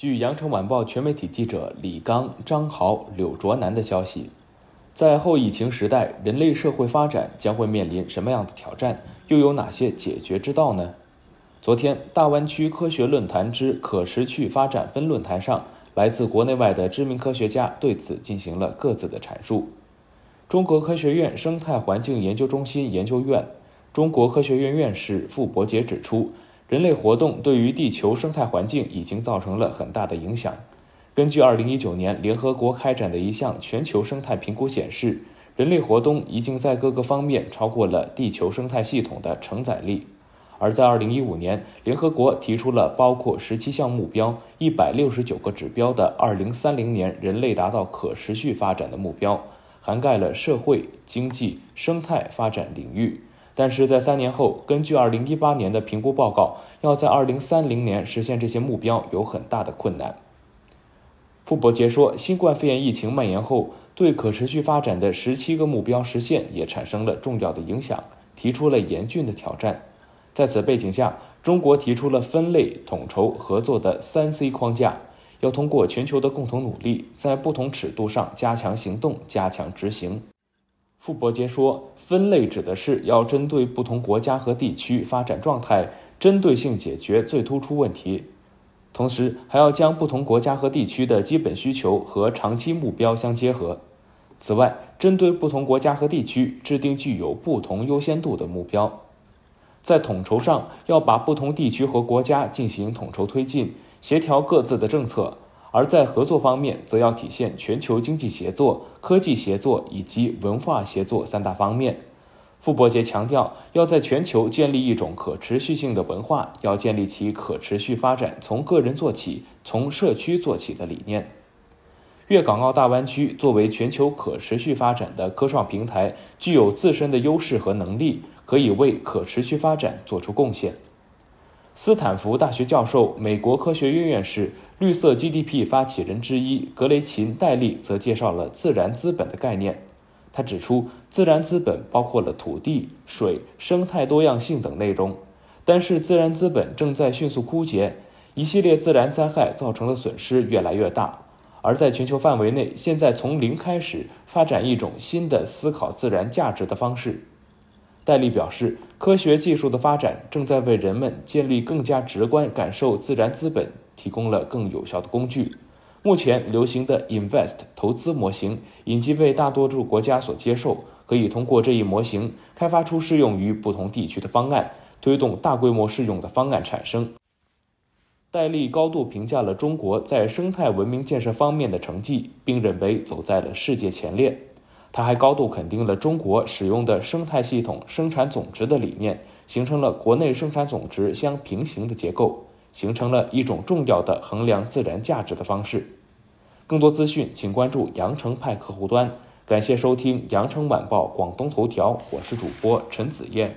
据羊城晚报全媒体记者李刚、张豪、柳卓南的消息，在后疫情时代，人类社会发展将会面临什么样的挑战？又有哪些解决之道呢？昨天，大湾区科学论坛之可持续发展分论坛上，来自国内外的知名科学家对此进行了各自的阐述。中国科学院生态环境研究中心研究院、中国科学院院士傅伯杰指出。人类活动对于地球生态环境已经造成了很大的影响。根据2019年联合国开展的一项全球生态评估显示，人类活动已经在各个方面超过了地球生态系统的承载力。而在2015年，联合国提出了包括17项目标、169个指标的2030年人类达到可持续发展的目标，涵盖了社会、经济、生态发展领域。但是在三年后，根据二零一八年的评估报告，要在二零三零年实现这些目标有很大的困难。傅伯杰说，新冠肺炎疫情蔓延后，对可持续发展的十七个目标实现也产生了重要的影响，提出了严峻的挑战。在此背景下，中国提出了分类、统筹、合作的三 C 框架，要通过全球的共同努力，在不同尺度上加强行动，加强执行。傅伯杰说：“分类指的是要针对不同国家和地区发展状态，针对性解决最突出问题，同时还要将不同国家和地区的基本需求和长期目标相结合。此外，针对不同国家和地区制定具有不同优先度的目标。在统筹上，要把不同地区和国家进行统筹推进，协调各自的政策。”而在合作方面，则要体现全球经济协作、科技协作以及文化协作三大方面。傅伯杰强调，要在全球建立一种可持续性的文化，要建立起可持续发展从个人做起、从社区做起的理念。粤港澳大湾区作为全球可持续发展的科创平台，具有自身的优势和能力，可以为可持续发展做出贡献。斯坦福大学教授、美国科学院院士。绿色 GDP 发起人之一格雷琴·戴利则介绍了自然资本的概念。他指出，自然资本包括了土地、水、生态多样性等内容，但是自然资本正在迅速枯竭，一系列自然灾害造成的损失越来越大。而在全球范围内，现在从零开始发展一种新的思考自然价值的方式。戴利表示，科学技术的发展正在为人们建立更加直观感受自然资本。提供了更有效的工具。目前流行的 Invest 投资模型已经被大多数国家所接受，可以通过这一模型开发出适用于不同地区的方案，推动大规模适用的方案产生。戴利高度评价了中国在生态文明建设方面的成绩，并认为走在了世界前列。他还高度肯定了中国使用的生态系统生产总值的理念，形成了国内生产总值相平行的结构。形成了一种重要的衡量自然价值的方式。更多资讯，请关注羊城派客户端。感谢收听羊城晚报广东头条，我是主播陈子燕。